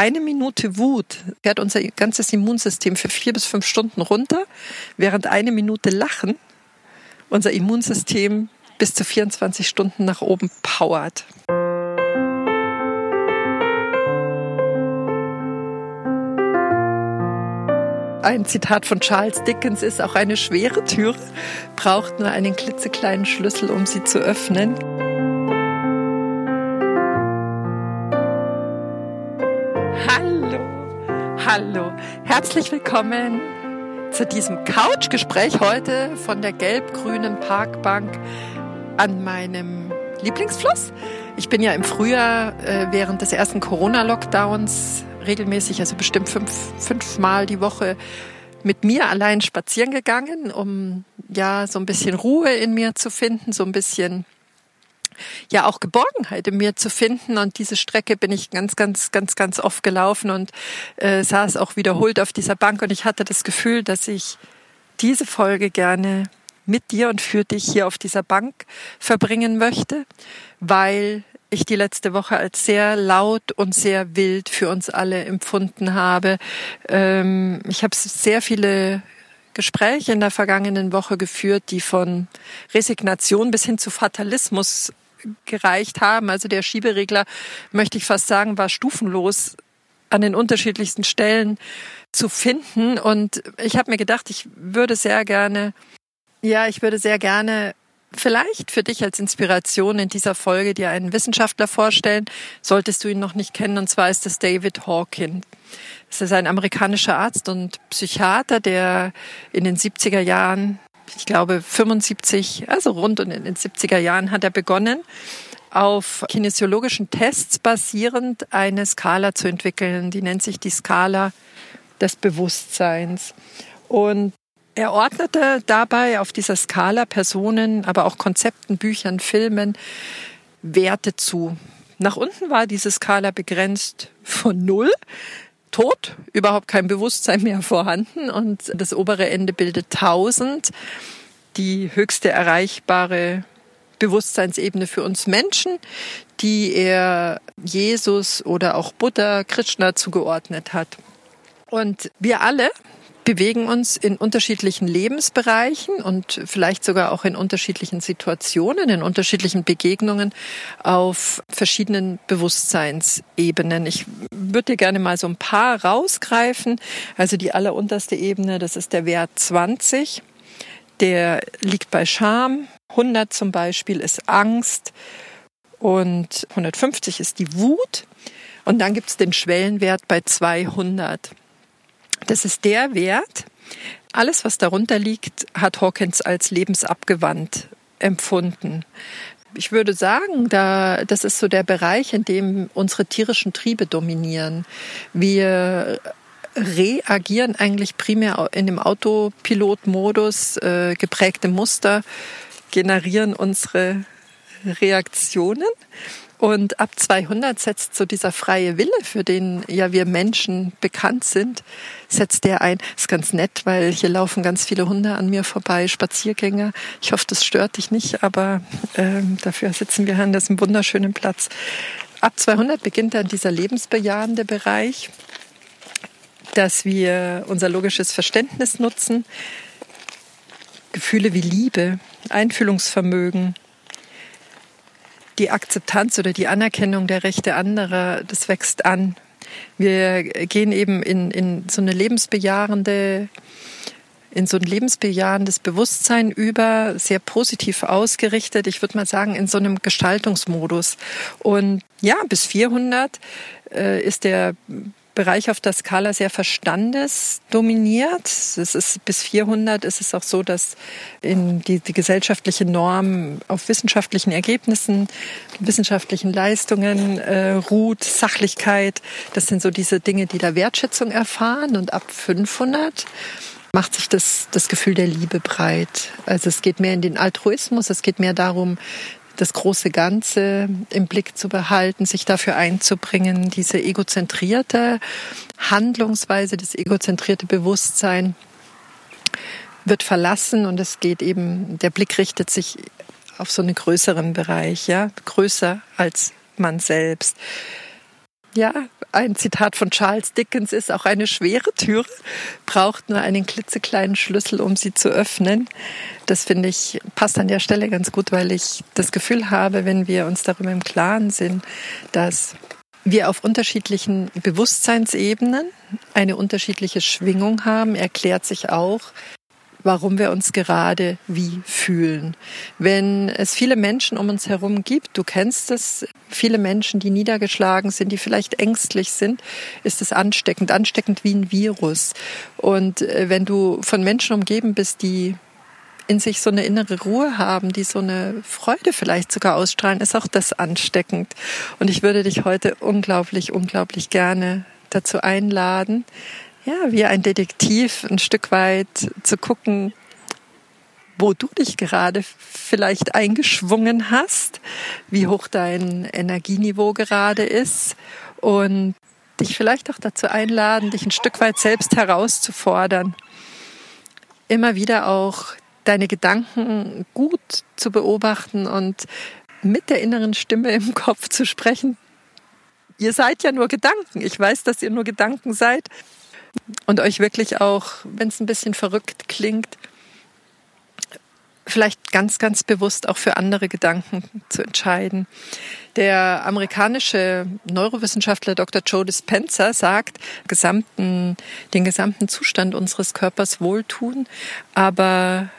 Eine Minute Wut fährt unser ganzes Immunsystem für vier bis fünf Stunden runter, während eine Minute Lachen unser Immunsystem bis zu 24 Stunden nach oben powert. Ein Zitat von Charles Dickens ist, auch eine schwere Tür braucht nur einen klitzekleinen Schlüssel, um sie zu öffnen. Hallo, herzlich willkommen zu diesem Couchgespräch heute von der gelb-grünen Parkbank an meinem Lieblingsfluss. Ich bin ja im Frühjahr äh, während des ersten Corona-Lockdowns regelmäßig, also bestimmt fünf, fünfmal die Woche mit mir allein spazieren gegangen, um ja so ein bisschen Ruhe in mir zu finden, so ein bisschen ja auch Geborgenheit in mir zu finden. Und diese Strecke bin ich ganz, ganz, ganz, ganz oft gelaufen und äh, saß auch wiederholt auf dieser Bank. Und ich hatte das Gefühl, dass ich diese Folge gerne mit dir und für dich hier auf dieser Bank verbringen möchte, weil ich die letzte Woche als sehr laut und sehr wild für uns alle empfunden habe. Ähm, ich habe sehr viele Gespräche in der vergangenen Woche geführt, die von Resignation bis hin zu Fatalismus gereicht haben. Also der Schieberegler, möchte ich fast sagen, war stufenlos an den unterschiedlichsten Stellen zu finden. Und ich habe mir gedacht, ich würde sehr gerne, ja, ich würde sehr gerne vielleicht für dich als Inspiration in dieser Folge dir einen Wissenschaftler vorstellen, solltest du ihn noch nicht kennen, und zwar ist es David Hawkins. Es ist ein amerikanischer Arzt und Psychiater, der in den 70er Jahren, ich glaube 75, also rund in den 70er Jahren hat er begonnen, auf kinesiologischen Tests basierend eine Skala zu entwickeln. Die nennt sich die Skala des Bewusstseins. Und er ordnete dabei auf dieser Skala Personen, aber auch Konzepten, Büchern, Filmen Werte zu. Nach unten war diese Skala begrenzt von null, tot, überhaupt kein Bewusstsein mehr vorhanden und das obere Ende bildet 1000, die höchste erreichbare Bewusstseinsebene für uns Menschen, die er Jesus oder auch Buddha, Krishna zugeordnet hat. Und wir alle bewegen uns in unterschiedlichen Lebensbereichen und vielleicht sogar auch in unterschiedlichen Situationen, in unterschiedlichen Begegnungen auf verschiedenen Bewusstseinsebenen. Ich würde dir gerne mal so ein paar rausgreifen. Also die allerunterste Ebene, das ist der Wert 20. Der liegt bei Scham. 100 zum Beispiel ist Angst und 150 ist die Wut. Und dann gibt es den Schwellenwert bei 200. Das ist der Wert. Alles, was darunter liegt, hat Hawkins als lebensabgewandt empfunden. Ich würde sagen, da, das ist so der Bereich, in dem unsere tierischen Triebe dominieren. Wir reagieren eigentlich primär in dem Autopilotmodus, äh, geprägte Muster generieren unsere Reaktionen. Und ab 200 setzt so dieser freie Wille, für den ja wir Menschen bekannt sind, setzt der ein. Ist ganz nett, weil hier laufen ganz viele Hunde an mir vorbei, Spaziergänger. Ich hoffe, das stört dich nicht, aber ähm, dafür sitzen wir an diesem wunderschönen Platz. Ab 200 beginnt dann dieser lebensbejahende Bereich, dass wir unser logisches Verständnis nutzen, Gefühle wie Liebe, Einfühlungsvermögen, die Akzeptanz oder die Anerkennung der Rechte anderer, das wächst an. Wir gehen eben in, in so eine lebensbejahende in so ein lebensbejahendes Bewusstsein über, sehr positiv ausgerichtet. Ich würde mal sagen, in so einem Gestaltungsmodus. Und ja, bis 400 äh, ist der Bereich auf der Skala sehr verstandesdominiert. Es ist bis 400 ist es auch so, dass in die, die gesellschaftliche Norm auf wissenschaftlichen Ergebnissen, wissenschaftlichen Leistungen äh, ruht, Sachlichkeit. Das sind so diese Dinge, die da Wertschätzung erfahren. Und ab 500 macht sich das, das Gefühl der Liebe breit. Also es geht mehr in den Altruismus, es geht mehr darum, das große Ganze im Blick zu behalten, sich dafür einzubringen, diese egozentrierte Handlungsweise, das egozentrierte Bewusstsein wird verlassen und es geht eben, der Blick richtet sich auf so einen größeren Bereich, ja, größer als man selbst. Ja, ein Zitat von Charles Dickens ist, auch eine schwere Tür braucht nur einen klitzekleinen Schlüssel, um sie zu öffnen. Das finde ich passt an der Stelle ganz gut, weil ich das Gefühl habe, wenn wir uns darüber im Klaren sind, dass wir auf unterschiedlichen Bewusstseinsebenen eine unterschiedliche Schwingung haben, erklärt sich auch, warum wir uns gerade wie fühlen. Wenn es viele Menschen um uns herum gibt, du kennst es, viele Menschen, die niedergeschlagen sind, die vielleicht ängstlich sind, ist es ansteckend, ansteckend wie ein Virus. Und äh, wenn du von Menschen umgeben bist, die in sich so eine innere Ruhe haben, die so eine Freude vielleicht sogar ausstrahlen, ist auch das ansteckend. Und ich würde dich heute unglaublich, unglaublich gerne dazu einladen, ja, wie ein Detektiv ein Stück weit zu gucken, wo du dich gerade vielleicht eingeschwungen hast, wie hoch dein Energieniveau gerade ist und dich vielleicht auch dazu einladen, dich ein Stück weit selbst herauszufordern. Immer wieder auch deine Gedanken gut zu beobachten und mit der inneren Stimme im Kopf zu sprechen. Ihr seid ja nur Gedanken. Ich weiß, dass ihr nur Gedanken seid und euch wirklich auch, wenn es ein bisschen verrückt klingt, vielleicht ganz, ganz bewusst auch für andere Gedanken zu entscheiden. Der amerikanische Neurowissenschaftler Dr. Joe Dispenza sagt, gesamten, den gesamten Zustand unseres Körpers wohltun, aber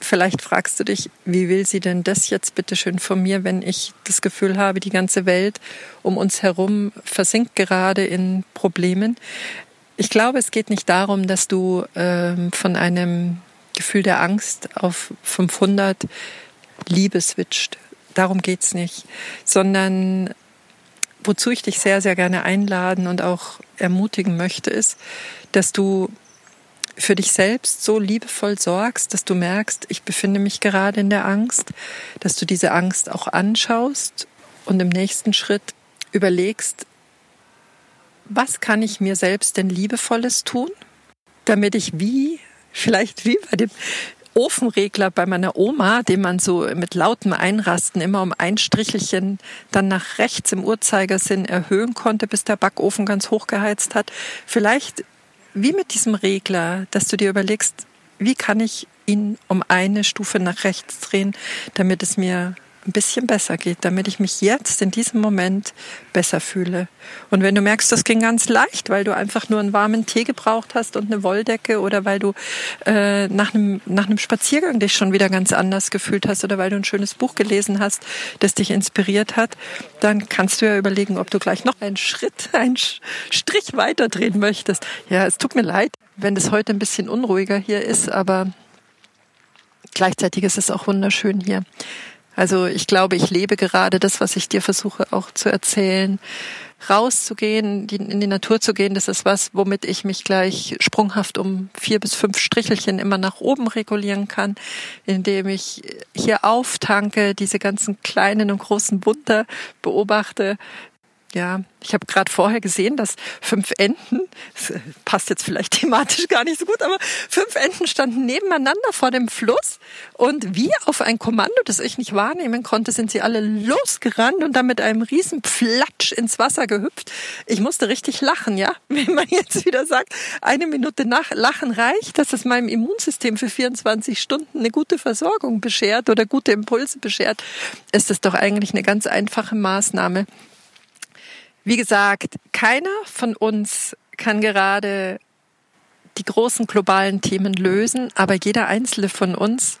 Vielleicht fragst du dich, wie will sie denn das jetzt bitte schön von mir, wenn ich das Gefühl habe, die ganze Welt um uns herum versinkt gerade in Problemen. Ich glaube, es geht nicht darum, dass du ähm, von einem Gefühl der Angst auf 500 Liebe switcht. Darum geht's nicht, sondern wozu ich dich sehr, sehr gerne einladen und auch ermutigen möchte, ist, dass du für dich selbst so liebevoll sorgst, dass du merkst, ich befinde mich gerade in der Angst, dass du diese Angst auch anschaust und im nächsten Schritt überlegst, was kann ich mir selbst denn liebevolles tun, damit ich wie, vielleicht wie bei dem Ofenregler bei meiner Oma, den man so mit lautem Einrasten immer um ein Strichelchen dann nach rechts im Uhrzeigersinn erhöhen konnte, bis der Backofen ganz hochgeheizt hat. Vielleicht wie mit diesem Regler, dass du dir überlegst, wie kann ich ihn um eine Stufe nach rechts drehen, damit es mir ein bisschen besser geht, damit ich mich jetzt in diesem Moment besser fühle. Und wenn du merkst, das ging ganz leicht, weil du einfach nur einen warmen Tee gebraucht hast und eine Wolldecke oder weil du äh, nach, einem, nach einem Spaziergang dich schon wieder ganz anders gefühlt hast oder weil du ein schönes Buch gelesen hast, das dich inspiriert hat, dann kannst du ja überlegen, ob du gleich noch einen Schritt, einen Strich weiter drehen möchtest. Ja, es tut mir leid, wenn das heute ein bisschen unruhiger hier ist, aber gleichzeitig ist es auch wunderschön hier. Also ich glaube, ich lebe gerade das, was ich dir versuche auch zu erzählen. Rauszugehen, in die Natur zu gehen, das ist was, womit ich mich gleich sprunghaft um vier bis fünf Strichelchen immer nach oben regulieren kann, indem ich hier auftanke, diese ganzen kleinen und großen Wunder beobachte, ja, ich habe gerade vorher gesehen, dass fünf Enten, das passt jetzt vielleicht thematisch gar nicht so gut, aber fünf Enten standen nebeneinander vor dem Fluss und wie auf ein Kommando, das ich nicht wahrnehmen konnte, sind sie alle losgerannt und dann mit einem riesen Platsch ins Wasser gehüpft. Ich musste richtig lachen, ja, wenn man jetzt wieder sagt, eine Minute nach Lachen reicht, dass es meinem Immunsystem für 24 Stunden eine gute Versorgung beschert oder gute Impulse beschert, ist das doch eigentlich eine ganz einfache Maßnahme. Wie gesagt, keiner von uns kann gerade die großen globalen Themen lösen, aber jeder einzelne von uns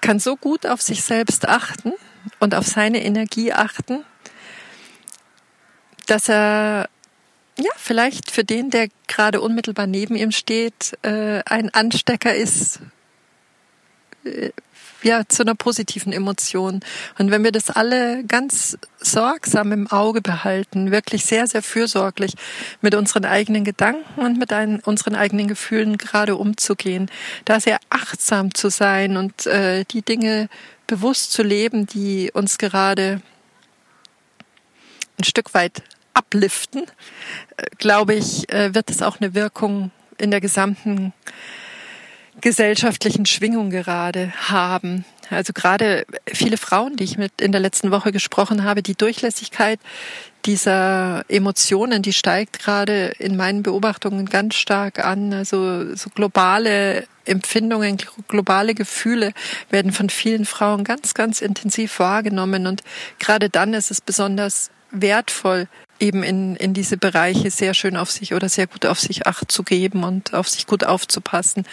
kann so gut auf sich selbst achten und auf seine Energie achten, dass er ja vielleicht für den, der gerade unmittelbar neben ihm steht, äh, ein Anstecker ist äh, ja, zu einer positiven Emotion. Und wenn wir das alle ganz sorgsam im Auge behalten, wirklich sehr, sehr fürsorglich mit unseren eigenen Gedanken und mit ein, unseren eigenen Gefühlen gerade umzugehen, da sehr achtsam zu sein und äh, die Dinge bewusst zu leben, die uns gerade ein Stück weit abliften, äh, glaube ich, äh, wird es auch eine Wirkung in der gesamten gesellschaftlichen Schwingung gerade haben. Also gerade viele Frauen, die ich mit in der letzten Woche gesprochen habe, die Durchlässigkeit dieser Emotionen, die steigt gerade in meinen Beobachtungen ganz stark an. Also so globale Empfindungen, globale Gefühle werden von vielen Frauen ganz, ganz intensiv wahrgenommen. Und gerade dann ist es besonders wertvoll, eben in, in diese Bereiche sehr schön auf sich oder sehr gut auf sich acht zu geben und auf sich gut aufzupassen.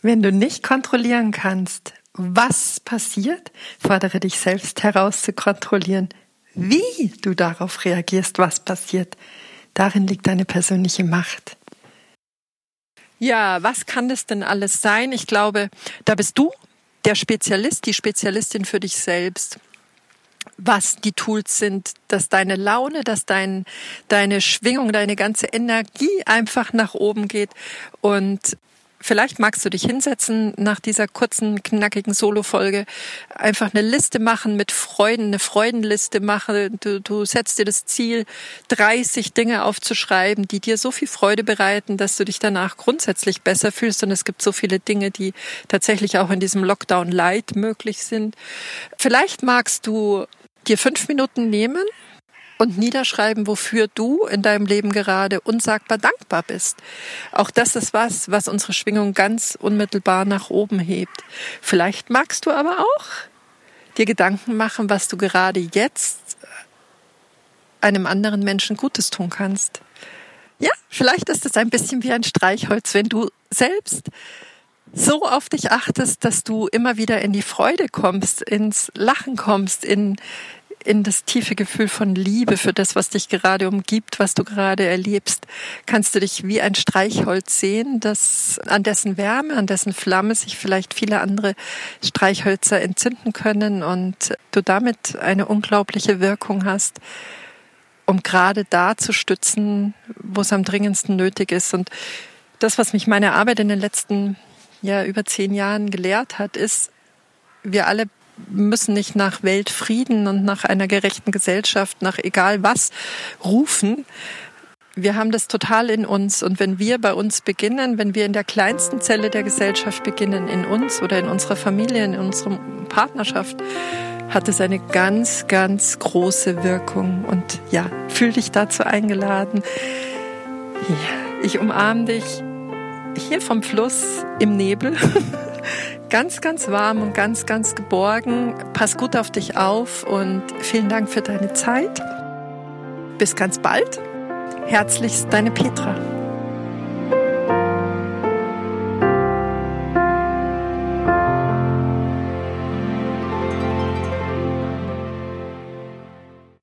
Wenn du nicht kontrollieren kannst, was passiert, fordere dich selbst heraus zu kontrollieren, wie du darauf reagierst, was passiert. Darin liegt deine persönliche Macht. Ja, was kann das denn alles sein? Ich glaube, da bist du der Spezialist, die Spezialistin für dich selbst. Was die Tools sind, dass deine Laune, dass dein, deine Schwingung, deine ganze Energie einfach nach oben geht und Vielleicht magst du dich hinsetzen nach dieser kurzen, knackigen Solo-Folge, einfach eine Liste machen mit Freuden, eine Freudenliste machen. Du, du setzt dir das Ziel, 30 Dinge aufzuschreiben, die dir so viel Freude bereiten, dass du dich danach grundsätzlich besser fühlst. Und es gibt so viele Dinge, die tatsächlich auch in diesem Lockdown Light möglich sind. Vielleicht magst du dir fünf Minuten nehmen, und niederschreiben, wofür du in deinem Leben gerade unsagbar dankbar bist. Auch das ist was, was unsere Schwingung ganz unmittelbar nach oben hebt. Vielleicht magst du aber auch dir Gedanken machen, was du gerade jetzt einem anderen Menschen Gutes tun kannst. Ja, vielleicht ist es ein bisschen wie ein Streichholz, wenn du selbst so auf dich achtest, dass du immer wieder in die Freude kommst, ins Lachen kommst, in in das tiefe Gefühl von Liebe für das, was dich gerade umgibt, was du gerade erlebst, kannst du dich wie ein Streichholz sehen, das an dessen Wärme, an dessen Flamme sich vielleicht viele andere Streichhölzer entzünden können und du damit eine unglaubliche Wirkung hast, um gerade da zu stützen, wo es am dringendsten nötig ist. Und das, was mich meine Arbeit in den letzten ja, über zehn Jahren gelehrt hat, ist, wir alle müssen nicht nach Weltfrieden und nach einer gerechten Gesellschaft, nach egal was rufen. Wir haben das total in uns. Und wenn wir bei uns beginnen, wenn wir in der kleinsten Zelle der Gesellschaft beginnen, in uns oder in unserer Familie, in unserer Partnerschaft, hat es eine ganz, ganz große Wirkung. Und ja, fühl dich dazu eingeladen. Ja, ich umarme dich hier vom Fluss im Nebel. ganz, ganz warm und ganz, ganz geborgen. Pass gut auf dich auf und vielen Dank für deine Zeit. Bis ganz bald. Herzlichst deine Petra.